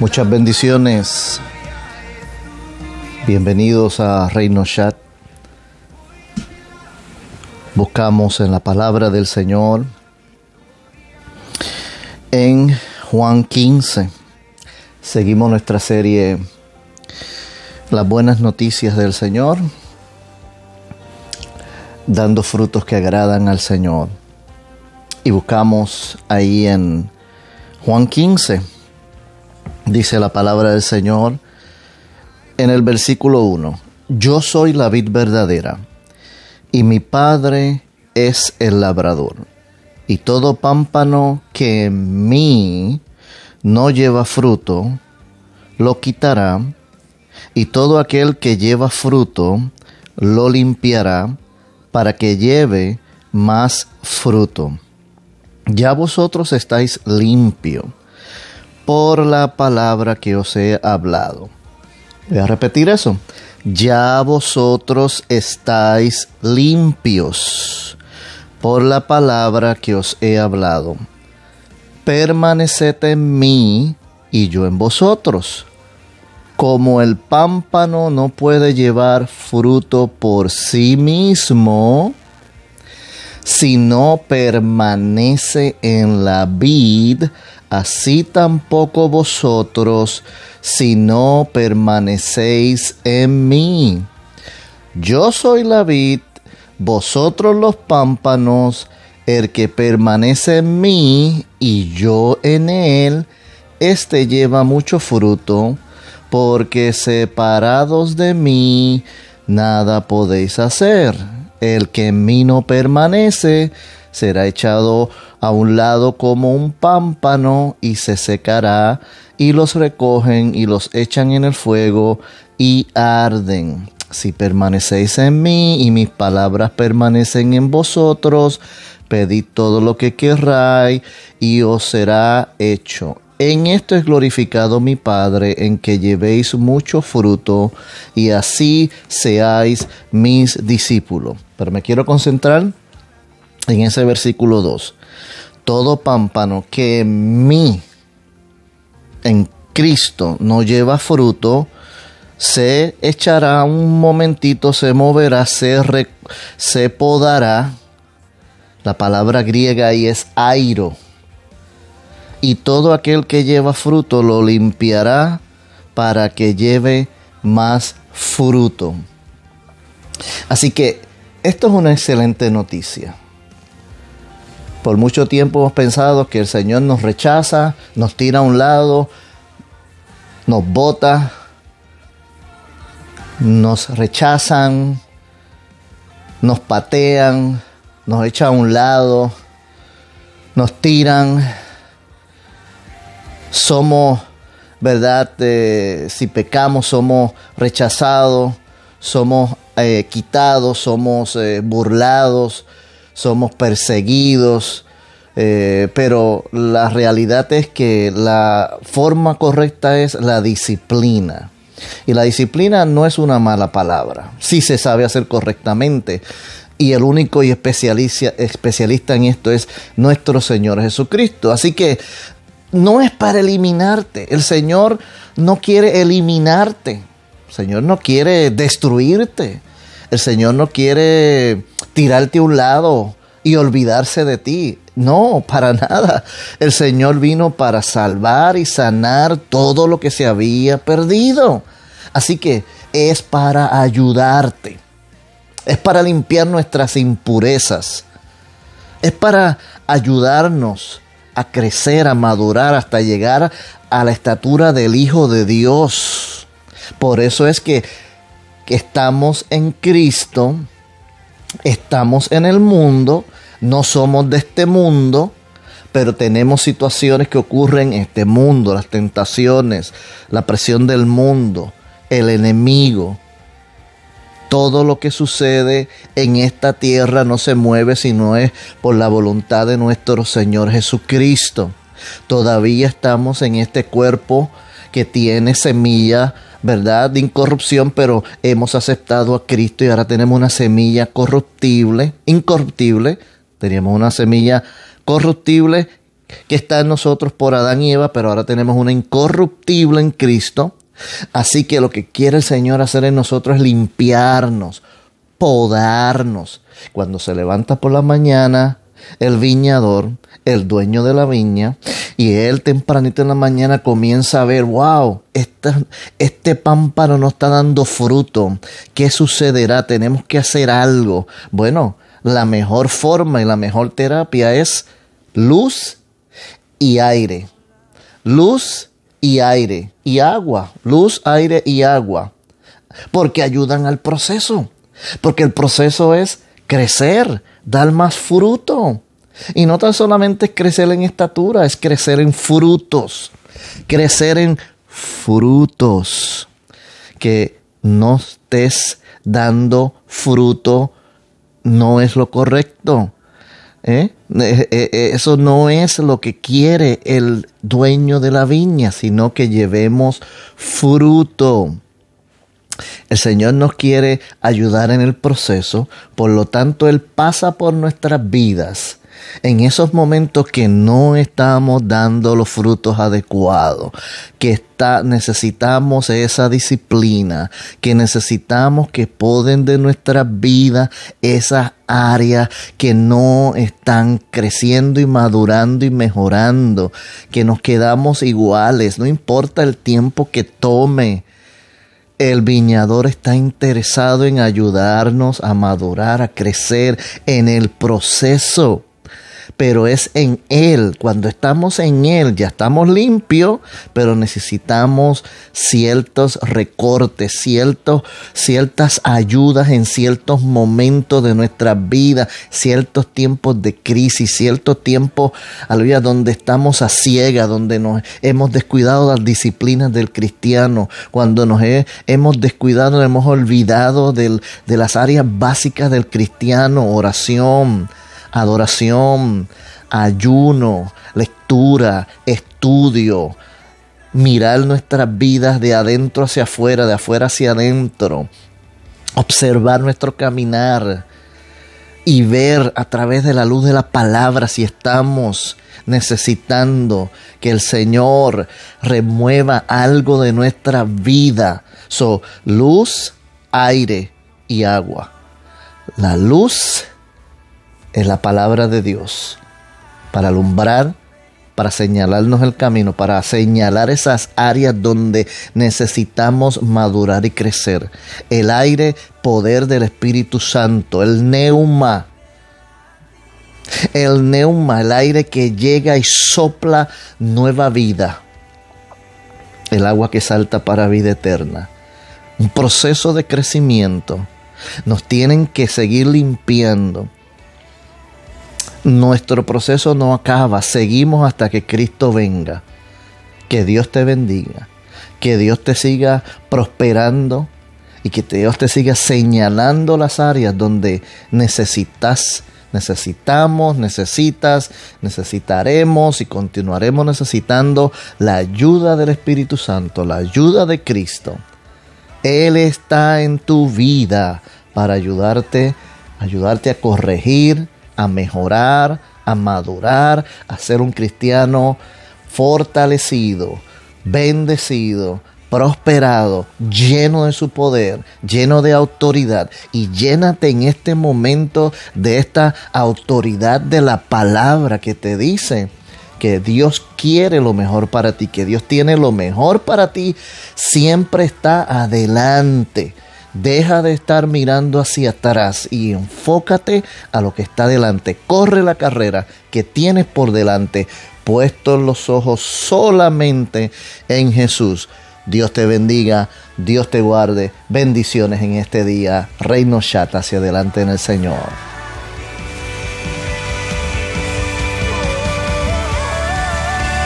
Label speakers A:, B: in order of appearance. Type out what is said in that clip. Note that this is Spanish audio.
A: Muchas bendiciones. Bienvenidos a Reino Chat. Buscamos en la palabra del Señor en Juan 15. Seguimos nuestra serie Las buenas noticias del Señor, dando frutos que agradan al Señor. Y buscamos ahí en Juan 15 Dice la palabra del Señor en el versículo 1. Yo soy la vid verdadera y mi Padre es el labrador. Y todo pámpano que en mí no lleva fruto, lo quitará, y todo aquel que lleva fruto, lo limpiará, para que lleve más fruto. Ya vosotros estáis limpios por la palabra que os he hablado. Voy a repetir eso. Ya vosotros estáis limpios por la palabra que os he hablado. Permaneced en mí y yo en vosotros. Como el pámpano no puede llevar fruto por sí mismo, si no permanece en la vid, así tampoco vosotros si no permanecéis en mí. Yo soy la vid, vosotros los pámpanos, el que permanece en mí y yo en él, éste lleva mucho fruto, porque separados de mí nada podéis hacer. El que en mí no permanece será echado a un lado como un pámpano y se secará, y los recogen y los echan en el fuego y arden. Si permanecéis en mí y mis palabras permanecen en vosotros, pedid todo lo que querráis y os será hecho. En esto es glorificado mi Padre, en que llevéis mucho fruto y así seáis mis discípulos. Pero me quiero concentrar en ese versículo 2 todo pámpano que en mí, en Cristo, no lleva fruto, se echará un momentito, se moverá, se, se podará. La palabra griega ahí es airo. Y todo aquel que lleva fruto lo limpiará para que lleve más fruto. Así que esto es una excelente noticia. Por mucho tiempo hemos pensado que el Señor nos rechaza, nos tira a un lado, nos bota, nos rechazan, nos patean, nos echan a un lado, nos tiran. Somos, ¿verdad? Eh, si pecamos, somos rechazados, somos eh, quitados, somos eh, burlados, somos perseguidos, eh, pero la realidad es que la forma correcta es la disciplina. Y la disciplina no es una mala palabra, si se sabe hacer correctamente. Y el único y especialista, especialista en esto es nuestro Señor Jesucristo. Así que no es para eliminarte. El Señor no quiere eliminarte. El Señor no quiere destruirte. El Señor no quiere tirarte a un lado y olvidarse de ti. No, para nada. El Señor vino para salvar y sanar todo lo que se había perdido. Así que es para ayudarte. Es para limpiar nuestras impurezas. Es para ayudarnos a crecer, a madurar hasta llegar a la estatura del Hijo de Dios. Por eso es que estamos en Cristo, estamos en el mundo, no somos de este mundo, pero tenemos situaciones que ocurren en este mundo, las tentaciones, la presión del mundo, el enemigo. Todo lo que sucede en esta tierra no se mueve si no es por la voluntad de nuestro Señor Jesucristo. Todavía estamos en este cuerpo que tiene semilla ¿verdad? De incorrupción, pero hemos aceptado a Cristo y ahora tenemos una semilla corruptible, incorruptible. Teníamos una semilla corruptible que está en nosotros por Adán y Eva, pero ahora tenemos una incorruptible en Cristo. Así que lo que quiere el Señor hacer en nosotros es limpiarnos, podarnos. Cuando se levanta por la mañana, el viñador, el dueño de la viña, y él tempranito en la mañana comienza a ver, wow, este, este pámpano no está dando fruto. ¿Qué sucederá? Tenemos que hacer algo. Bueno, la mejor forma y la mejor terapia es luz y aire. Luz y aire y agua. Luz, aire y agua. Porque ayudan al proceso. Porque el proceso es crecer, dar más fruto. Y no tan solamente es crecer en estatura, es crecer en frutos. Crecer en frutos. Que no estés dando fruto no es lo correcto. ¿Eh? Eh, eh, eso no es lo que quiere el dueño de la viña, sino que llevemos fruto. El Señor nos quiere ayudar en el proceso, por lo tanto Él pasa por nuestras vidas en esos momentos que no estamos dando los frutos adecuados, que está, necesitamos esa disciplina, que necesitamos que poden de nuestra vida esas áreas que no están creciendo y madurando y mejorando, que nos quedamos iguales, no importa el tiempo que tome. El viñador está interesado en ayudarnos a madurar, a crecer en el proceso pero es en Él. Cuando estamos en Él ya estamos limpios, pero necesitamos ciertos recortes, ciertos, ciertas ayudas en ciertos momentos de nuestra vida, ciertos tiempos de crisis, ciertos tiempos, aleluya, donde estamos a ciega, donde nos hemos descuidado las disciplinas del cristiano, cuando nos hemos descuidado, hemos olvidado de las áreas básicas del cristiano, oración, adoración, ayuno, lectura, estudio, mirar nuestras vidas de adentro hacia afuera, de afuera hacia adentro, observar nuestro caminar y ver a través de la luz de la palabra si estamos necesitando que el Señor remueva algo de nuestra vida. So, luz, aire y agua. La luz es la palabra de Dios para alumbrar, para señalarnos el camino, para señalar esas áreas donde necesitamos madurar y crecer. El aire, poder del Espíritu Santo, el neuma. El neuma, el aire que llega y sopla nueva vida. El agua que salta para vida eterna. Un proceso de crecimiento. Nos tienen que seguir limpiando nuestro proceso no acaba, seguimos hasta que Cristo venga. Que Dios te bendiga, que Dios te siga prosperando y que Dios te siga señalando las áreas donde necesitas, necesitamos, necesitas, necesitaremos y continuaremos necesitando la ayuda del Espíritu Santo, la ayuda de Cristo. Él está en tu vida para ayudarte, ayudarte a corregir, a mejorar, a madurar, a ser un cristiano fortalecido, bendecido, prosperado, lleno de su poder, lleno de autoridad. Y llénate en este momento de esta autoridad de la palabra que te dice que Dios quiere lo mejor para ti, que Dios tiene lo mejor para ti, siempre está adelante. Deja de estar mirando hacia atrás y enfócate a lo que está delante. Corre la carrera que tienes por delante, puestos los ojos solamente en Jesús. Dios te bendiga, Dios te guarde. Bendiciones en este día. Reino chat hacia adelante en el Señor.